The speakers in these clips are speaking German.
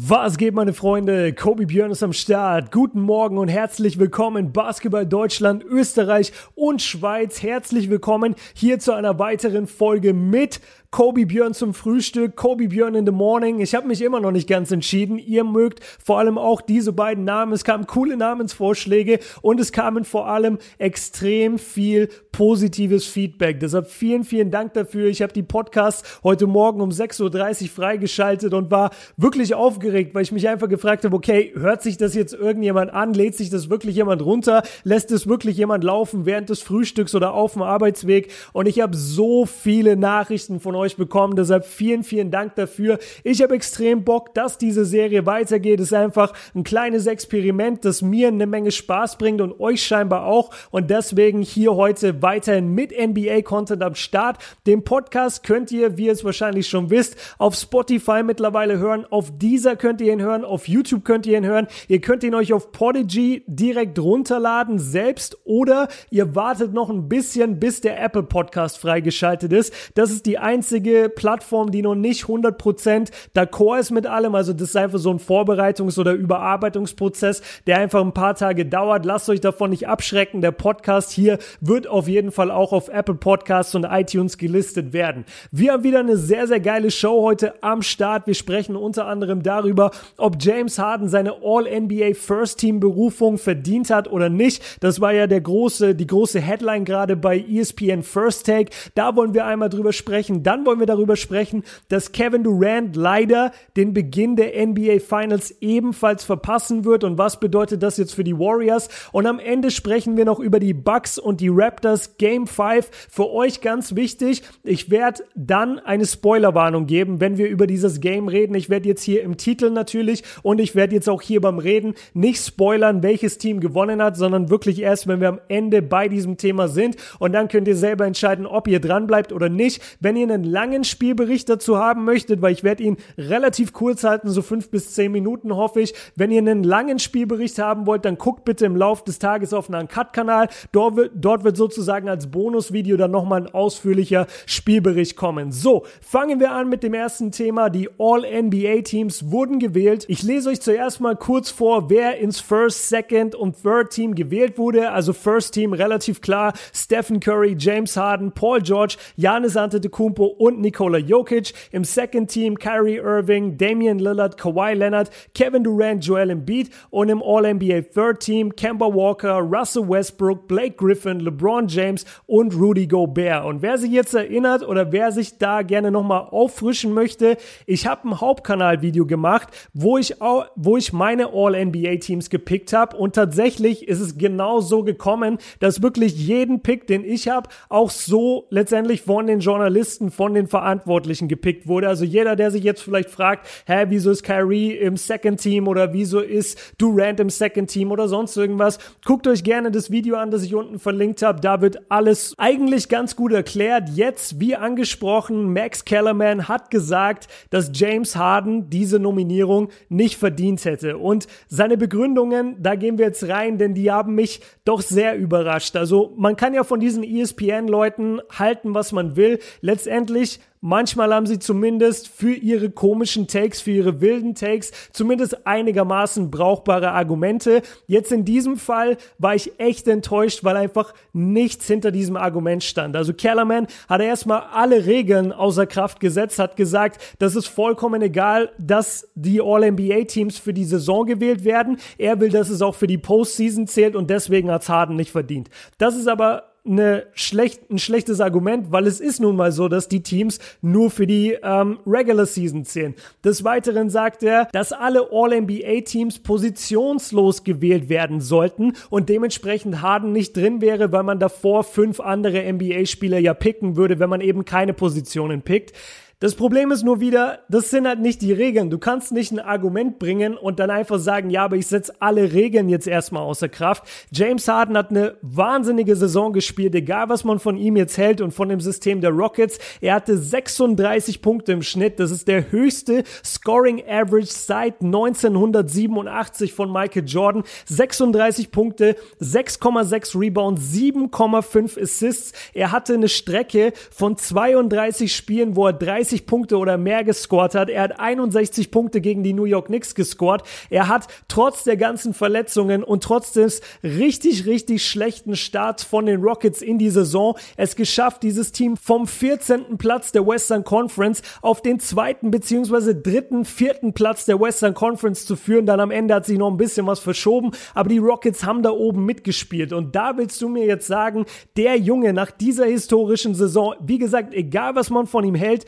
Was geht, meine Freunde? Kobi Björn ist am Start. Guten Morgen und herzlich willkommen in Basketball Deutschland, Österreich und Schweiz. Herzlich willkommen hier zu einer weiteren Folge mit Kobe Björn zum Frühstück, Kobe Björn in the Morning. Ich habe mich immer noch nicht ganz entschieden. Ihr mögt vor allem auch diese beiden Namen. Es kamen coole Namensvorschläge und es kamen vor allem extrem viel positives Feedback. Deshalb vielen, vielen Dank dafür. Ich habe die Podcasts heute Morgen um 6.30 Uhr freigeschaltet und war wirklich aufgeregt, weil ich mich einfach gefragt habe, okay, hört sich das jetzt irgendjemand an? Lädt sich das wirklich jemand runter? Lässt es wirklich jemand laufen während des Frühstücks oder auf dem Arbeitsweg? Und ich habe so viele Nachrichten von euch bekommen. Deshalb vielen, vielen Dank dafür. Ich habe extrem Bock, dass diese Serie weitergeht. Es ist einfach ein kleines Experiment, das mir eine Menge Spaß bringt und euch scheinbar auch. Und deswegen hier heute weiterhin mit NBA-Content am Start. Den Podcast könnt ihr, wie ihr es wahrscheinlich schon wisst, auf Spotify mittlerweile hören. Auf dieser könnt ihr ihn hören. Auf YouTube könnt ihr ihn hören. Ihr könnt ihn euch auf Podigy direkt runterladen selbst oder ihr wartet noch ein bisschen, bis der Apple Podcast freigeschaltet ist. Das ist die einzige einzige Plattform, die noch nicht 100% d'accord ist mit allem. Also das ist einfach so ein Vorbereitungs- oder Überarbeitungsprozess, der einfach ein paar Tage dauert. Lasst euch davon nicht abschrecken. Der Podcast hier wird auf jeden Fall auch auf Apple Podcasts und iTunes gelistet werden. Wir haben wieder eine sehr, sehr geile Show heute am Start. Wir sprechen unter anderem darüber, ob James Harden seine All-NBA First Team Berufung verdient hat oder nicht. Das war ja der große, die große Headline gerade bei ESPN First Take. Da wollen wir einmal drüber sprechen. Dann wollen wir darüber sprechen, dass Kevin Durant leider den Beginn der NBA Finals ebenfalls verpassen wird. Und was bedeutet das jetzt für die Warriors? Und am Ende sprechen wir noch über die Bucks und die Raptors Game 5. Für euch ganz wichtig, ich werde dann eine Spoilerwarnung geben, wenn wir über dieses Game reden. Ich werde jetzt hier im Titel natürlich und ich werde jetzt auch hier beim Reden nicht spoilern, welches Team gewonnen hat, sondern wirklich erst, wenn wir am Ende bei diesem Thema sind. Und dann könnt ihr selber entscheiden, ob ihr dran bleibt oder nicht. Wenn ihr einen langen Spielbericht dazu haben möchtet, weil ich werde ihn relativ kurz halten, so fünf bis zehn Minuten hoffe ich. Wenn ihr einen langen Spielbericht haben wollt, dann guckt bitte im Laufe des Tages auf einen Cut-Kanal. Dort wird, dort wird sozusagen als Bonusvideo dann nochmal ein ausführlicher Spielbericht kommen. So, fangen wir an mit dem ersten Thema. Die All-NBA-Teams wurden gewählt. Ich lese euch zuerst mal kurz vor, wer ins First, Second und Third Team gewählt wurde. Also First Team relativ klar. Stephen Curry, James Harden, Paul George, Giannis Antetokounmpo und Nikola Jokic. Im Second Team Kyrie Irving, Damian Lillard, Kawhi Leonard, Kevin Durant, Joel Embiid und im All-NBA Third Team Kemba Walker, Russell Westbrook, Blake Griffin, LeBron James und Rudy Gobert. Und wer sich jetzt erinnert oder wer sich da gerne nochmal auffrischen möchte, ich habe ein Hauptkanal-Video gemacht, wo ich, auch, wo ich meine All-NBA-Teams gepickt habe und tatsächlich ist es genau so gekommen, dass wirklich jeden Pick, den ich habe, auch so letztendlich von den Journalisten, von den Verantwortlichen gepickt wurde. Also jeder, der sich jetzt vielleicht fragt, hä, wieso ist Kyrie im Second Team oder wieso ist Durant im Second Team oder sonst irgendwas, guckt euch gerne das Video an, das ich unten verlinkt habe. Da wird alles eigentlich ganz gut erklärt. Jetzt, wie angesprochen, Max Kellerman hat gesagt, dass James Harden diese Nominierung nicht verdient hätte. Und seine Begründungen, da gehen wir jetzt rein, denn die haben mich doch sehr überrascht. Also man kann ja von diesen ESPN-Leuten halten, was man will. Letztendlich Manchmal haben sie zumindest für ihre komischen Takes, für ihre wilden Takes zumindest einigermaßen brauchbare Argumente. Jetzt in diesem Fall war ich echt enttäuscht, weil einfach nichts hinter diesem Argument stand. Also Kellerman hat erstmal alle Regeln außer Kraft gesetzt, hat gesagt, das ist vollkommen egal, dass die All-NBA-Teams für die Saison gewählt werden. Er will, dass es auch für die Postseason zählt und deswegen hat Harden nicht verdient. Das ist aber eine schlecht, ein schlechtes Argument, weil es ist nun mal so, dass die Teams nur für die ähm, Regular Season zählen. Des Weiteren sagt er, dass alle All-NBA-Teams positionslos gewählt werden sollten und dementsprechend Harden nicht drin wäre, weil man davor fünf andere NBA-Spieler ja picken würde, wenn man eben keine Positionen pickt. Das Problem ist nur wieder, das sind halt nicht die Regeln. Du kannst nicht ein Argument bringen und dann einfach sagen, ja, aber ich setze alle Regeln jetzt erstmal außer Kraft. James Harden hat eine wahnsinnige Saison gespielt, egal was man von ihm jetzt hält und von dem System der Rockets. Er hatte 36 Punkte im Schnitt. Das ist der höchste Scoring Average seit 1987 von Michael Jordan. 36 Punkte, 6,6 Rebounds, 7,5 Assists. Er hatte eine Strecke von 32 Spielen, wo er 30 30 Punkte oder mehr gescored hat. Er hat 61 Punkte gegen die New York Knicks gescored. Er hat trotz der ganzen Verletzungen und trotz des richtig, richtig schlechten Starts von den Rockets in die Saison es geschafft, dieses Team vom 14. Platz der Western Conference auf den zweiten beziehungsweise dritten, vierten Platz der Western Conference zu führen. Dann am Ende hat sich noch ein bisschen was verschoben, aber die Rockets haben da oben mitgespielt. Und da willst du mir jetzt sagen, der Junge nach dieser historischen Saison, wie gesagt, egal was man von ihm hält,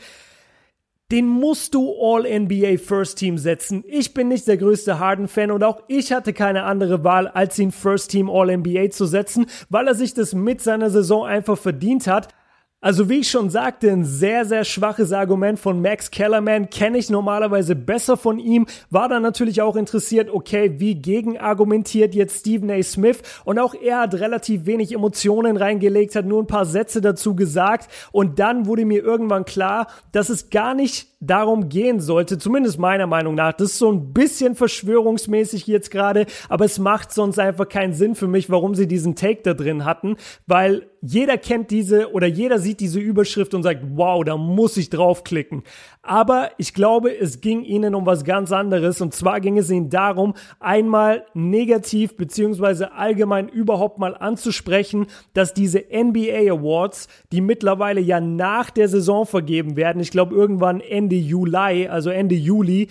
den musst du All-NBA First Team setzen. Ich bin nicht der größte Harden-Fan und auch ich hatte keine andere Wahl, als ihn First Team All-NBA zu setzen, weil er sich das mit seiner Saison einfach verdient hat. Also wie ich schon sagte, ein sehr, sehr schwaches Argument von Max Kellerman kenne ich normalerweise besser von ihm, war dann natürlich auch interessiert, okay, wie gegen argumentiert jetzt Stephen A. Smith und auch er hat relativ wenig Emotionen reingelegt, hat nur ein paar Sätze dazu gesagt und dann wurde mir irgendwann klar, dass es gar nicht darum gehen sollte, zumindest meiner Meinung nach. Das ist so ein bisschen verschwörungsmäßig jetzt gerade, aber es macht sonst einfach keinen Sinn für mich, warum sie diesen Take da drin hatten, weil jeder kennt diese oder jeder sieht diese Überschrift und sagt, wow, da muss ich draufklicken. Aber ich glaube, es ging ihnen um was ganz anderes und zwar ging es ihnen darum, einmal negativ beziehungsweise allgemein überhaupt mal anzusprechen, dass diese NBA Awards, die mittlerweile ja nach der Saison vergeben werden, ich glaube irgendwann Ende Juli, also Ende Juli,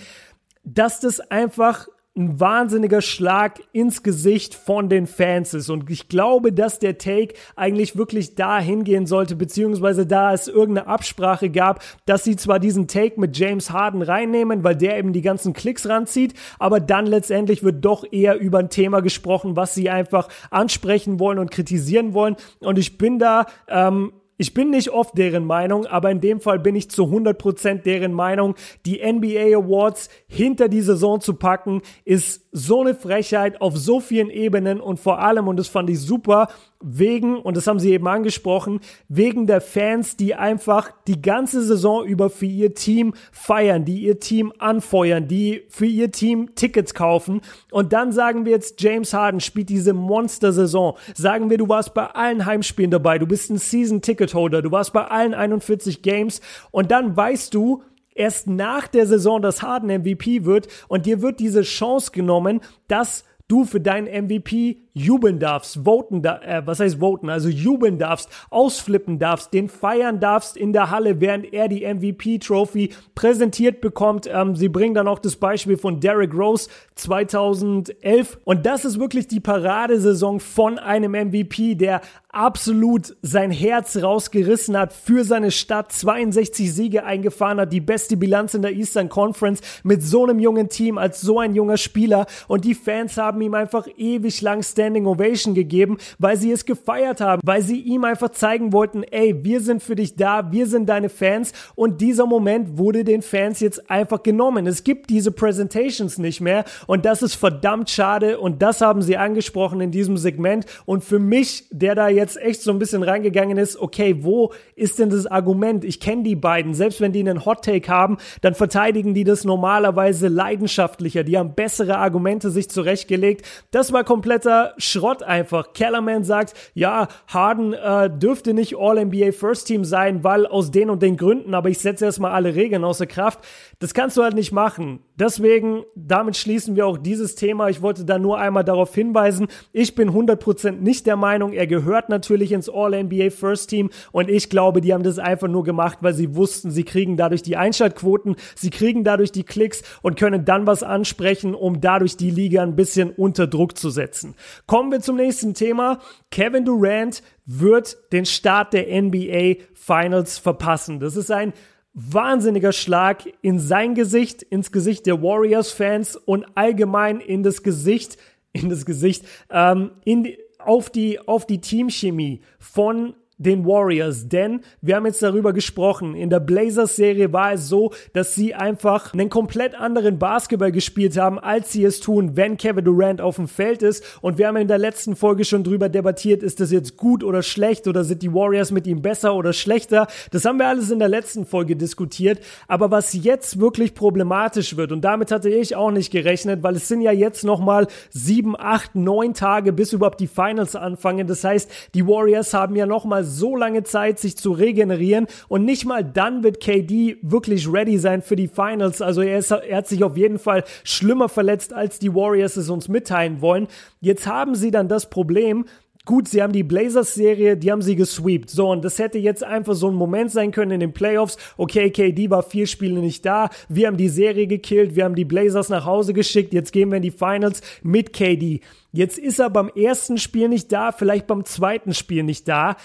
dass das einfach ein wahnsinniger Schlag ins Gesicht von den Fans ist. Und ich glaube, dass der Take eigentlich wirklich da hingehen sollte, beziehungsweise da es irgendeine Absprache gab, dass sie zwar diesen Take mit James Harden reinnehmen, weil der eben die ganzen Klicks ranzieht, aber dann letztendlich wird doch eher über ein Thema gesprochen, was sie einfach ansprechen wollen und kritisieren wollen. Und ich bin da ähm, ich bin nicht oft deren Meinung, aber in dem Fall bin ich zu 100% deren Meinung. Die NBA Awards hinter die Saison zu packen, ist so eine Frechheit auf so vielen Ebenen und vor allem, und das fand ich super, wegen, und das haben sie eben angesprochen, wegen der Fans, die einfach die ganze Saison über für ihr Team feiern, die ihr Team anfeuern, die für ihr Team Tickets kaufen. Und dann sagen wir jetzt, James Harden spielt diese Monster-Saison. Sagen wir, du warst bei allen Heimspielen dabei, du bist ein Season-Ticket-Holder, du warst bei allen 41 Games und dann weißt du, erst nach der Saison, dass Harden MVP wird und dir wird diese Chance genommen, dass du für deinen MVP jubeln darfst, voten, da, äh, was heißt voten, also jubeln darfst, ausflippen darfst, den feiern darfst in der Halle, während er die MVP-Trophy präsentiert bekommt. Ähm, sie bringen dann auch das Beispiel von Derrick Rose 2011 und das ist wirklich die Paradesaison von einem MVP, der absolut sein Herz rausgerissen hat für seine Stadt, 62 Siege eingefahren hat, die beste Bilanz in der Eastern Conference mit so einem jungen Team als so ein junger Spieler. Und die Fans haben ihm einfach ewig lang Standing Ovation gegeben, weil sie es gefeiert haben, weil sie ihm einfach zeigen wollten, ey, wir sind für dich da, wir sind deine Fans und dieser Moment wurde den Fans jetzt einfach genommen. Es gibt diese Presentations nicht mehr und das ist verdammt schade und das haben sie angesprochen in diesem Segment und für mich, der da jetzt echt so ein bisschen reingegangen ist, okay, wo ist denn das Argument? Ich kenne die beiden, selbst wenn die einen Hot Take haben, dann verteidigen die das normalerweise leidenschaftlicher, die haben bessere Argumente sich zurechtgelegt. Das war kompletter Schrott einfach. Kellerman sagt, ja, Harden äh, dürfte nicht All-NBA First Team sein, weil aus den und den Gründen, aber ich setze erstmal alle Regeln außer Kraft. Das kannst du halt nicht machen. Deswegen, damit schließen wir auch dieses Thema. Ich wollte da nur einmal darauf hinweisen, ich bin 100% nicht der Meinung, er gehört natürlich ins All-NBA First Team und ich glaube, die haben das einfach nur gemacht, weil sie wussten, sie kriegen dadurch die Einschaltquoten, sie kriegen dadurch die Klicks und können dann was ansprechen, um dadurch die Liga ein bisschen unter Druck zu setzen. Kommen wir zum nächsten Thema. Kevin Durant wird den Start der NBA Finals verpassen. Das ist ein wahnsinniger Schlag in sein Gesicht, ins Gesicht der Warriors-Fans und allgemein in das Gesicht, in das Gesicht, ähm, in die, auf die, auf die Teamchemie von den Warriors, denn wir haben jetzt darüber gesprochen. In der Blazers-Serie war es so, dass sie einfach einen komplett anderen Basketball gespielt haben, als sie es tun, wenn Kevin Durant auf dem Feld ist. Und wir haben in der letzten Folge schon drüber debattiert, ist das jetzt gut oder schlecht oder sind die Warriors mit ihm besser oder schlechter? Das haben wir alles in der letzten Folge diskutiert. Aber was jetzt wirklich problematisch wird, und damit hatte ich auch nicht gerechnet, weil es sind ja jetzt nochmal sieben, acht, neun Tage, bis überhaupt die Finals anfangen. Das heißt, die Warriors haben ja nochmal so lange Zeit, sich zu regenerieren und nicht mal dann wird KD wirklich ready sein für die Finals. Also er, ist, er hat sich auf jeden Fall schlimmer verletzt, als die Warriors es uns mitteilen wollen. Jetzt haben sie dann das Problem, Gut, sie haben die Blazers-Serie, die haben sie gesweept. So, und das hätte jetzt einfach so ein Moment sein können in den Playoffs. Okay, KD war vier Spiele nicht da. Wir haben die Serie gekillt. Wir haben die Blazers nach Hause geschickt. Jetzt gehen wir in die Finals mit KD. Jetzt ist er beim ersten Spiel nicht da, vielleicht beim zweiten Spiel nicht da.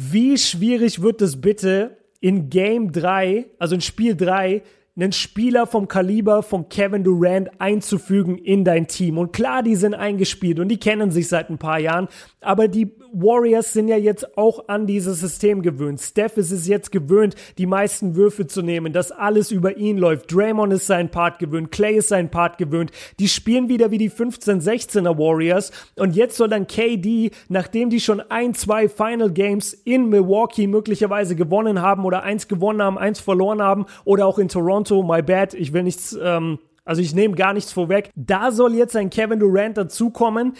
Wie schwierig wird es bitte in Game 3, also in Spiel 3, einen Spieler vom Kaliber von Kevin Durant einzufügen in dein Team. Und klar, die sind eingespielt und die kennen sich seit ein paar Jahren, aber die Warriors sind ja jetzt auch an dieses System gewöhnt. Steph ist es jetzt gewöhnt, die meisten Würfe zu nehmen, dass alles über ihn läuft. Draymond ist sein Part gewöhnt, Clay ist sein Part gewöhnt. Die spielen wieder wie die 15, 16er Warriors und jetzt soll dann KD, nachdem die schon ein, zwei Final Games in Milwaukee möglicherweise gewonnen haben oder eins gewonnen haben, eins verloren haben oder auch in Toronto, my bad, ich will nichts, ähm, also ich nehme gar nichts vorweg. Da soll jetzt ein Kevin Durant dazukommen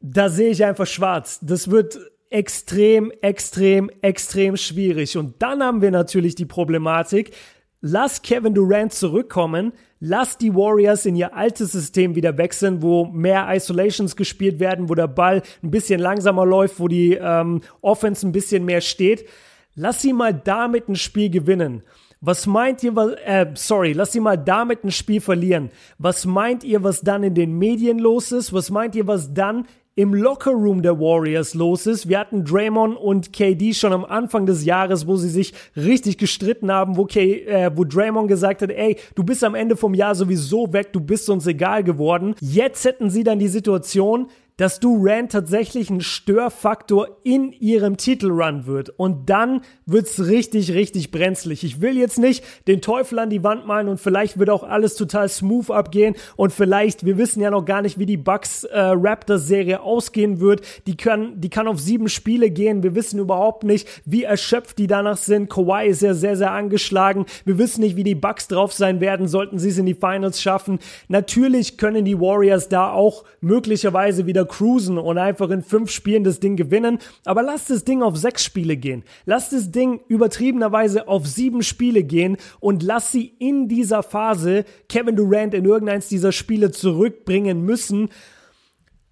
da sehe ich einfach schwarz. Das wird extrem, extrem, extrem schwierig. Und dann haben wir natürlich die Problematik, lass Kevin Durant zurückkommen, lass die Warriors in ihr altes System wieder wechseln, wo mehr Isolations gespielt werden, wo der Ball ein bisschen langsamer läuft, wo die ähm, Offense ein bisschen mehr steht. Lass sie mal damit ein Spiel gewinnen. Was meint ihr, was, äh, sorry, lass sie mal damit ein Spiel verlieren. Was meint ihr, was dann in den Medien los ist? Was meint ihr, was dann im Lockerroom der Warriors los ist. Wir hatten Draymond und KD schon am Anfang des Jahres, wo sie sich richtig gestritten haben, wo, K, äh, wo Draymond gesagt hat, ey, du bist am Ende vom Jahr sowieso weg, du bist uns egal geworden. Jetzt hätten sie dann die Situation, dass Durant tatsächlich ein Störfaktor in ihrem Titelrun wird. Und dann wird's richtig, richtig brenzlig. Ich will jetzt nicht den Teufel an die Wand malen und vielleicht wird auch alles total smooth abgehen und vielleicht, wir wissen ja noch gar nicht, wie die Bucks äh, Raptors Serie ausgehen wird. Die kann, die kann auf sieben Spiele gehen. Wir wissen überhaupt nicht, wie erschöpft die danach sind. Kawhi ist ja sehr, sehr angeschlagen. Wir wissen nicht, wie die Bucks drauf sein werden, sollten sie es in die Finals schaffen. Natürlich können die Warriors da auch möglicherweise wieder cruisen und einfach in fünf Spielen das Ding gewinnen. Aber lass das Ding auf sechs Spiele gehen. Lass das Ding übertriebenerweise auf sieben Spiele gehen und lass sie in dieser Phase Kevin Durant in irgendeins dieser Spiele zurückbringen müssen.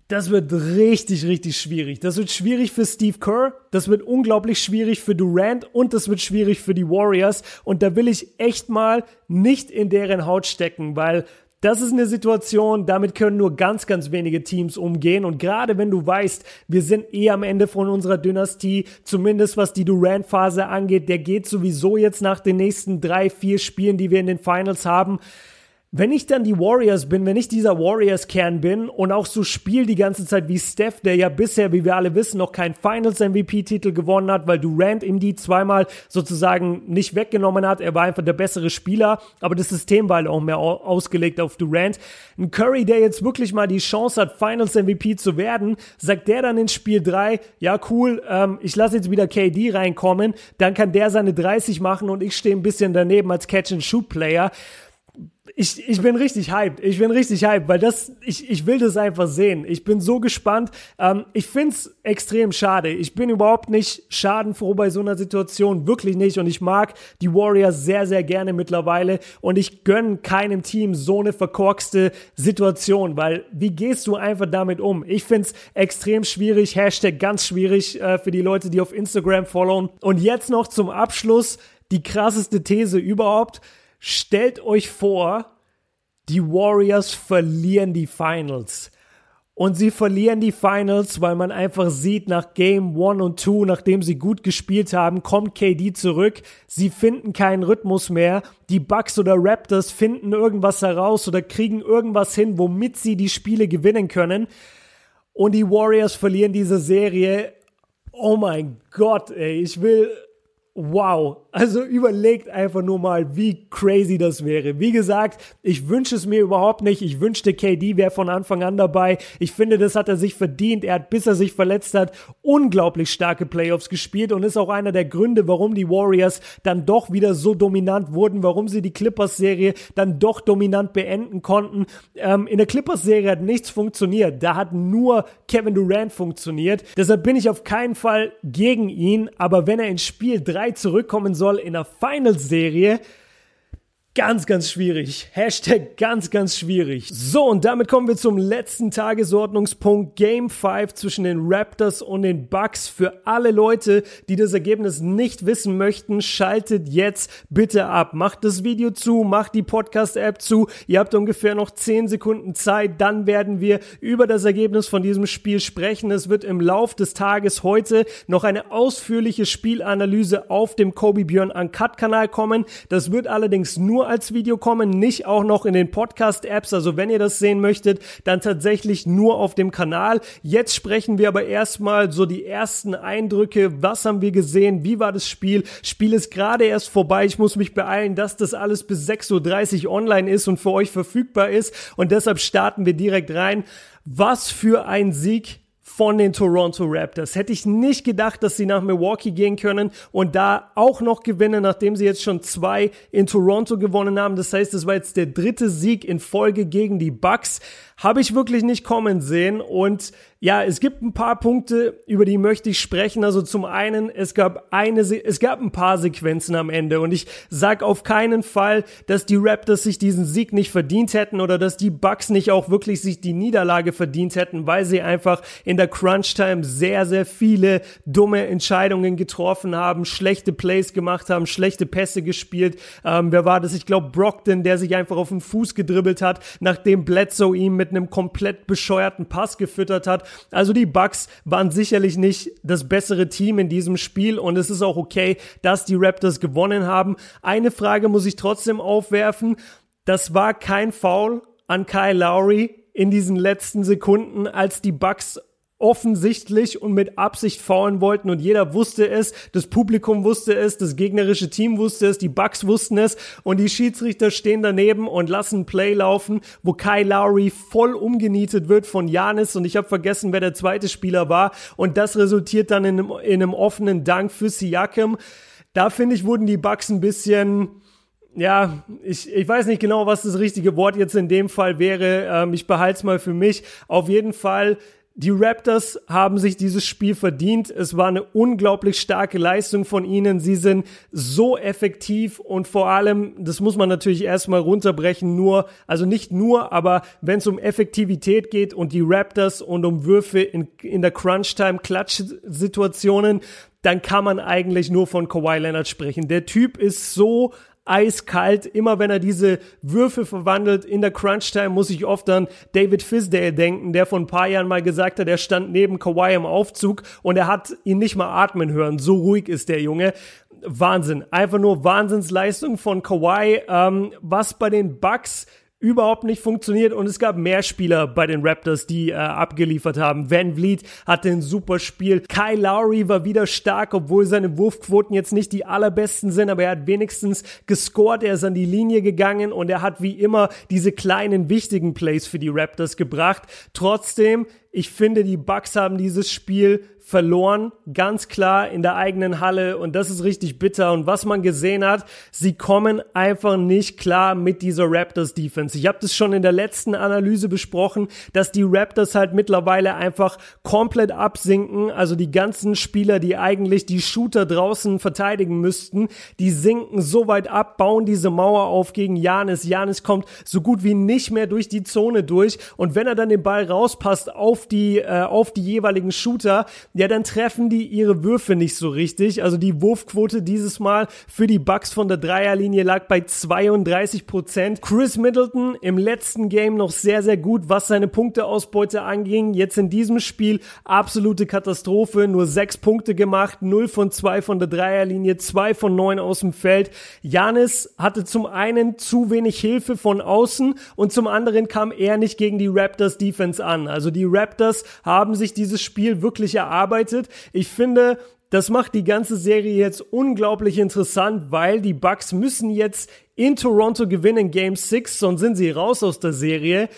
Das wird richtig, richtig schwierig. Das wird schwierig für Steve Kerr, das wird unglaublich schwierig für Durant und das wird schwierig für die Warriors. Und da will ich echt mal nicht in deren Haut stecken, weil das ist eine Situation, damit können nur ganz, ganz wenige Teams umgehen. Und gerade wenn du weißt, wir sind eh am Ende von unserer Dynastie, zumindest was die Durant-Phase angeht, der geht sowieso jetzt nach den nächsten drei, vier Spielen, die wir in den Finals haben wenn ich dann die Warriors bin, wenn ich dieser Warriors-Kern bin und auch so spiele die ganze Zeit wie Steph, der ja bisher, wie wir alle wissen, noch keinen Finals-MVP-Titel gewonnen hat, weil Durant ihm die zweimal sozusagen nicht weggenommen hat. Er war einfach der bessere Spieler, aber das System war halt auch mehr ausgelegt auf Durant. Ein Curry, der jetzt wirklich mal die Chance hat, Finals-MVP zu werden, sagt der dann in Spiel 3, ja cool, ähm, ich lasse jetzt wieder KD reinkommen, dann kann der seine 30 machen und ich stehe ein bisschen daneben als Catch-and-Shoot-Player ich, ich bin richtig hyped. Ich bin richtig hyped, weil das, ich, ich will das einfach sehen. Ich bin so gespannt. Ähm, ich find's extrem schade. Ich bin überhaupt nicht schadenfroh bei so einer Situation. Wirklich nicht. Und ich mag die Warriors sehr, sehr gerne mittlerweile. Und ich gönn keinem Team so eine verkorkste Situation, weil wie gehst du einfach damit um? Ich find's extrem schwierig. Hashtag ganz schwierig äh, für die Leute, die auf Instagram followen. Und jetzt noch zum Abschluss die krasseste These überhaupt. Stellt euch vor, die Warriors verlieren die Finals. Und sie verlieren die Finals, weil man einfach sieht, nach Game 1 und 2, nachdem sie gut gespielt haben, kommt KD zurück. Sie finden keinen Rhythmus mehr. Die Bucks oder Raptors finden irgendwas heraus oder kriegen irgendwas hin, womit sie die Spiele gewinnen können. Und die Warriors verlieren diese Serie. Oh mein Gott, ey, ich will, wow. Also überlegt einfach nur mal, wie crazy das wäre. Wie gesagt, ich wünsche es mir überhaupt nicht. Ich wünschte, KD wäre von Anfang an dabei. Ich finde, das hat er sich verdient. Er hat, bis er sich verletzt hat, unglaublich starke Playoffs gespielt und ist auch einer der Gründe, warum die Warriors dann doch wieder so dominant wurden, warum sie die Clippers-Serie dann doch dominant beenden konnten. Ähm, in der Clippers-Serie hat nichts funktioniert. Da hat nur Kevin Durant funktioniert. Deshalb bin ich auf keinen Fall gegen ihn. Aber wenn er ins Spiel 3 zurückkommen soll in der Finals-Serie, Ganz, ganz schwierig. Hashtag ganz, ganz schwierig. So, und damit kommen wir zum letzten Tagesordnungspunkt. Game 5 zwischen den Raptors und den Bucks. Für alle Leute, die das Ergebnis nicht wissen möchten, schaltet jetzt bitte ab. Macht das Video zu, macht die Podcast-App zu. Ihr habt ungefähr noch 10 Sekunden Zeit. Dann werden wir über das Ergebnis von diesem Spiel sprechen. Es wird im Lauf des Tages heute noch eine ausführliche Spielanalyse auf dem Kobe Björn Uncut Kanal kommen. Das wird allerdings nur als Video kommen, nicht auch noch in den Podcast-Apps. Also wenn ihr das sehen möchtet, dann tatsächlich nur auf dem Kanal. Jetzt sprechen wir aber erstmal so die ersten Eindrücke. Was haben wir gesehen? Wie war das Spiel? Spiel ist gerade erst vorbei. Ich muss mich beeilen, dass das alles bis 6.30 Uhr online ist und für euch verfügbar ist. Und deshalb starten wir direkt rein. Was für ein Sieg von den Toronto Raptors. Hätte ich nicht gedacht, dass sie nach Milwaukee gehen können und da auch noch gewinnen, nachdem sie jetzt schon zwei in Toronto gewonnen haben. Das heißt, es war jetzt der dritte Sieg in Folge gegen die Bucks. Habe ich wirklich nicht kommen sehen und ja, es gibt ein paar Punkte, über die möchte ich sprechen. Also zum einen, es gab eine, es gab ein paar Sequenzen am Ende und ich sag auf keinen Fall, dass die Raptors sich diesen Sieg nicht verdient hätten oder dass die Bucks nicht auch wirklich sich die Niederlage verdient hätten, weil sie einfach in der Crunch Time sehr, sehr viele dumme Entscheidungen getroffen haben, schlechte Plays gemacht haben, schlechte Pässe gespielt. Ähm, wer war das? Ich glaube Brockton, der sich einfach auf den Fuß gedribbelt hat, nachdem Bledsoe ihm mit einem komplett bescheuerten Pass gefüttert hat. Also die Bucks waren sicherlich nicht das bessere Team in diesem Spiel und es ist auch okay, dass die Raptors gewonnen haben. Eine Frage muss ich trotzdem aufwerfen. Das war kein Foul an Kyle Lowry in diesen letzten Sekunden, als die Bucks offensichtlich und mit Absicht faulen wollten und jeder wusste es, das Publikum wusste es, das gegnerische Team wusste es, die Bucks wussten es und die Schiedsrichter stehen daneben und lassen Play laufen, wo Kyle Lowry voll umgenietet wird von Janis und ich habe vergessen, wer der zweite Spieler war und das resultiert dann in einem, in einem offenen Dank für Siakam. Da finde ich, wurden die Bucks ein bisschen ja, ich, ich weiß nicht genau, was das richtige Wort jetzt in dem Fall wäre. Ähm, ich behalte es mal für mich. Auf jeden Fall die Raptors haben sich dieses Spiel verdient. Es war eine unglaublich starke Leistung von ihnen. Sie sind so effektiv und vor allem, das muss man natürlich erstmal runterbrechen, nur, also nicht nur, aber wenn es um Effektivität geht und die Raptors und um Würfe in, in der Crunch-Time-Klatsch-Situationen, dann kann man eigentlich nur von Kawhi Leonard sprechen. Der Typ ist so eiskalt. Immer wenn er diese Würfe verwandelt in der Crunch-Time, muss ich oft an David Fisdale denken, der vor ein paar Jahren mal gesagt hat, er stand neben Kawhi im Aufzug und er hat ihn nicht mal atmen hören. So ruhig ist der Junge. Wahnsinn. Einfach nur Wahnsinnsleistung von Kawhi. Ähm, was bei den Bucks überhaupt nicht funktioniert und es gab mehr Spieler bei den Raptors, die äh, abgeliefert haben. Van Vliet hatte ein super Spiel. Kyle Lowry war wieder stark, obwohl seine Wurfquoten jetzt nicht die allerbesten sind, aber er hat wenigstens gescored, er ist an die Linie gegangen und er hat wie immer diese kleinen wichtigen Plays für die Raptors gebracht. Trotzdem, ich finde, die Bucks haben dieses Spiel verloren, ganz klar in der eigenen Halle und das ist richtig bitter. Und was man gesehen hat, sie kommen einfach nicht klar mit dieser Raptors Defense. Ich habe das schon in der letzten Analyse besprochen, dass die Raptors halt mittlerweile einfach komplett absinken. Also die ganzen Spieler, die eigentlich die Shooter draußen verteidigen müssten, die sinken so weit ab, bauen diese Mauer auf gegen Janis. Janis kommt so gut wie nicht mehr durch die Zone durch und wenn er dann den Ball rauspasst auf die äh, auf die jeweiligen Shooter, ja, dann treffen die ihre Würfe nicht so richtig. Also die Wurfquote dieses Mal für die Bucks von der Dreierlinie lag bei 32 Prozent. Chris Middleton im letzten Game noch sehr, sehr gut, was seine Punkteausbeute anging. Jetzt in diesem Spiel absolute Katastrophe. Nur sechs Punkte gemacht, 0 von 2 von der Dreierlinie, 2 von 9 aus dem Feld. Janis hatte zum einen zu wenig Hilfe von außen und zum anderen kam er nicht gegen die Raptors Defense an. Also die Raptors haben sich dieses Spiel wirklich erarbeitet. Ich finde, das macht die ganze Serie jetzt unglaublich interessant, weil die Bucks müssen jetzt in Toronto gewinnen Game 6, sonst sind sie raus aus der Serie.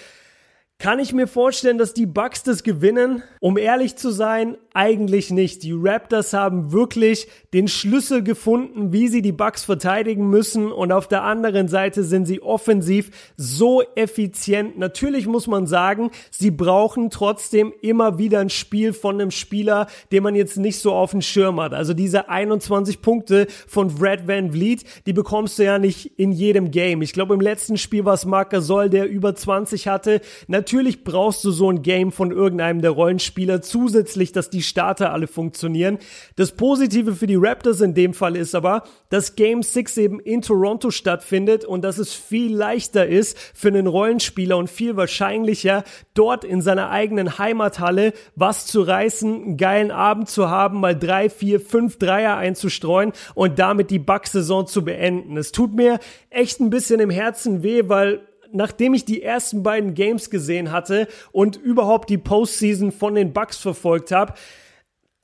Kann ich mir vorstellen, dass die Bucks das gewinnen? Um ehrlich zu sein, eigentlich nicht. Die Raptors haben wirklich den Schlüssel gefunden, wie sie die Bucks verteidigen müssen und auf der anderen Seite sind sie offensiv so effizient. Natürlich muss man sagen, sie brauchen trotzdem immer wieder ein Spiel von einem Spieler, den man jetzt nicht so auf dem Schirm hat. Also diese 21 Punkte von Brad Van Vliet, die bekommst du ja nicht in jedem Game. Ich glaube, im letzten Spiel war es Marc Gasol, der über 20 hatte. Natürlich Natürlich brauchst du so ein Game von irgendeinem der Rollenspieler zusätzlich, dass die Starter alle funktionieren. Das Positive für die Raptors in dem Fall ist aber, dass Game 6 eben in Toronto stattfindet und dass es viel leichter ist für einen Rollenspieler und viel wahrscheinlicher, dort in seiner eigenen Heimathalle was zu reißen, einen geilen Abend zu haben, mal drei, vier, fünf Dreier einzustreuen und damit die Bucks-Saison zu beenden. Es tut mir echt ein bisschen im Herzen weh, weil nachdem ich die ersten beiden Games gesehen hatte und überhaupt die Postseason von den Bucks verfolgt habe,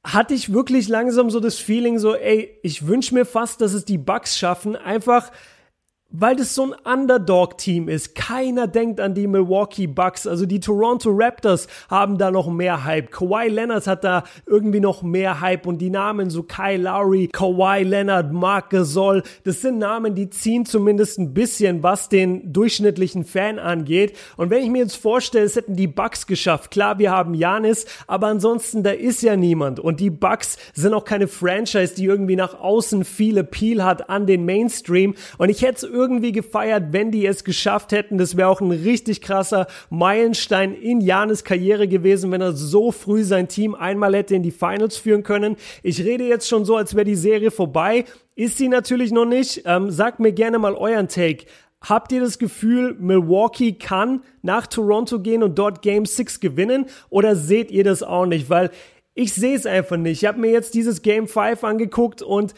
hatte ich wirklich langsam so das Feeling so, ey, ich wünsche mir fast, dass es die Bucks schaffen, einfach weil das so ein Underdog-Team ist. Keiner denkt an die Milwaukee Bucks. Also die Toronto Raptors haben da noch mehr Hype. Kawhi Leonard hat da irgendwie noch mehr Hype und die Namen so Kyle Lowry, Kawhi Leonard, Mark Gasol, das sind Namen, die ziehen zumindest ein bisschen, was den durchschnittlichen Fan angeht. Und wenn ich mir jetzt vorstelle, es hätten die Bucks geschafft. Klar, wir haben Janis, aber ansonsten da ist ja niemand. Und die Bucks sind auch keine Franchise, die irgendwie nach außen viel Appeal hat an den Mainstream. Und ich hätte es irgendwie gefeiert, wenn die es geschafft hätten. Das wäre auch ein richtig krasser Meilenstein in Janis Karriere gewesen, wenn er so früh sein Team einmal hätte in die Finals führen können. Ich rede jetzt schon so, als wäre die Serie vorbei. Ist sie natürlich noch nicht. Ähm, sagt mir gerne mal euren Take. Habt ihr das Gefühl, Milwaukee kann nach Toronto gehen und dort Game 6 gewinnen? Oder seht ihr das auch nicht? Weil ich sehe es einfach nicht. Ich habe mir jetzt dieses Game 5 angeguckt und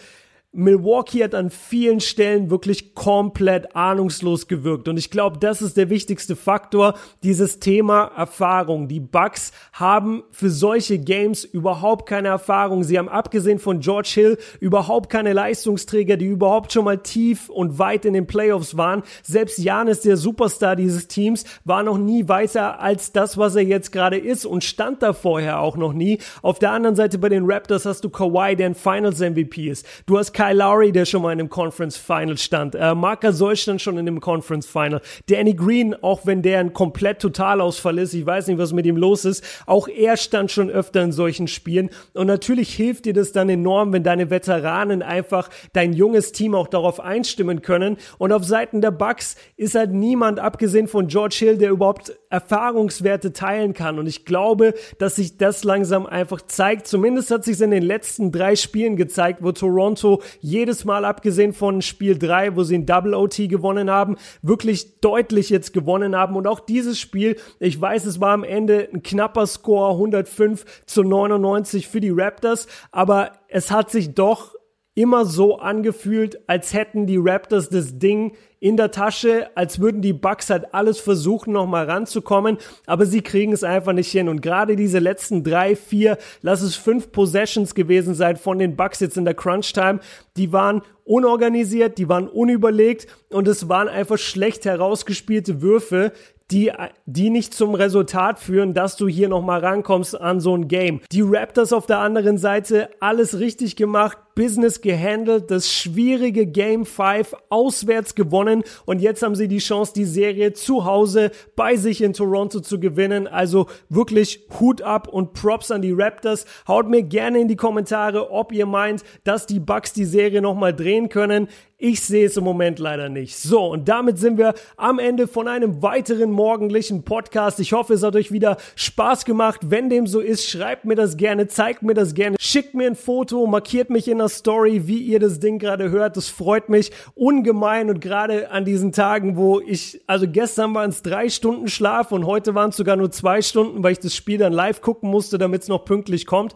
Milwaukee hat an vielen Stellen wirklich komplett ahnungslos gewirkt. Und ich glaube, das ist der wichtigste Faktor, dieses Thema Erfahrung. Die Bucks haben für solche Games überhaupt keine Erfahrung. Sie haben abgesehen von George Hill überhaupt keine Leistungsträger, die überhaupt schon mal tief und weit in den Playoffs waren. Selbst Janis, der Superstar dieses Teams, war noch nie weiter als das, was er jetzt gerade ist und stand da vorher auch noch nie. Auf der anderen Seite bei den Raptors hast du Kawhi, der ein Finals MVP ist. Du hast Kyle Lowry, der schon mal in einem Conference Final stand. Äh, Marc Gasol stand schon in einem Conference Final. Danny Green, auch wenn der ein komplett Totalausfall ist, ich weiß nicht, was mit ihm los ist, auch er stand schon öfter in solchen Spielen. Und natürlich hilft dir das dann enorm, wenn deine Veteranen einfach dein junges Team auch darauf einstimmen können. Und auf Seiten der Bucks ist halt niemand, abgesehen von George Hill, der überhaupt Erfahrungswerte teilen kann. Und ich glaube, dass sich das langsam einfach zeigt. Zumindest hat sich in den letzten drei Spielen gezeigt, wo Toronto jedes Mal abgesehen von Spiel 3, wo sie ein Double OT gewonnen haben, wirklich deutlich jetzt gewonnen haben. Und auch dieses Spiel, ich weiß, es war am Ende ein knapper Score, 105 zu 99 für die Raptors, aber es hat sich doch immer so angefühlt, als hätten die Raptors das Ding in der Tasche, als würden die Bucks halt alles versuchen, nochmal ranzukommen, aber sie kriegen es einfach nicht hin. Und gerade diese letzten drei, vier, lass es fünf Possessions gewesen sein von den Bucks jetzt in der Crunch Time, die waren unorganisiert, die waren unüberlegt und es waren einfach schlecht herausgespielte Würfe, die, die nicht zum Resultat führen, dass du hier nochmal rankommst an so ein Game. Die Raptors auf der anderen Seite alles richtig gemacht, Business gehandelt, das schwierige Game 5 auswärts gewonnen und jetzt haben sie die Chance, die Serie zu Hause bei sich in Toronto zu gewinnen. Also wirklich Hut ab und Props an die Raptors. Haut mir gerne in die Kommentare, ob ihr meint, dass die Bucks die Serie nochmal drehen können. Ich sehe es im Moment leider nicht. So, und damit sind wir am Ende von einem weiteren morgendlichen Podcast. Ich hoffe, es hat euch wieder Spaß gemacht. Wenn dem so ist, schreibt mir das gerne, zeigt mir das gerne, schickt mir ein Foto, markiert mich in der Story, wie ihr das Ding gerade hört. Das freut mich ungemein und gerade an diesen Tagen, wo ich, also gestern waren es drei Stunden Schlaf und heute waren es sogar nur zwei Stunden, weil ich das Spiel dann live gucken musste, damit es noch pünktlich kommt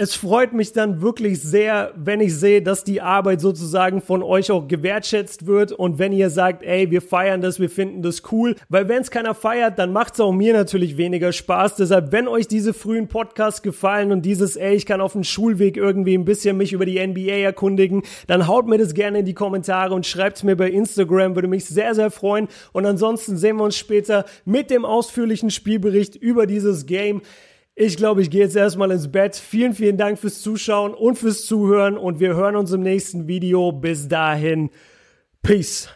es freut mich dann wirklich sehr, wenn ich sehe, dass die Arbeit sozusagen von euch auch gewertschätzt wird und wenn ihr sagt, ey, wir feiern das, wir finden das cool, weil wenn es keiner feiert, dann macht es auch mir natürlich weniger Spaß. Deshalb, wenn euch diese frühen Podcasts gefallen und dieses, ey, ich kann auf dem Schulweg irgendwie ein bisschen mich über die NBA erkundigen, dann haut mir das gerne in die Kommentare und schreibt mir bei Instagram, würde mich sehr, sehr freuen. Und ansonsten sehen wir uns später mit dem ausführlichen Spielbericht über dieses Game. Ich glaube, ich gehe jetzt erstmal ins Bett. Vielen, vielen Dank fürs Zuschauen und fürs Zuhören und wir hören uns im nächsten Video. Bis dahin. Peace.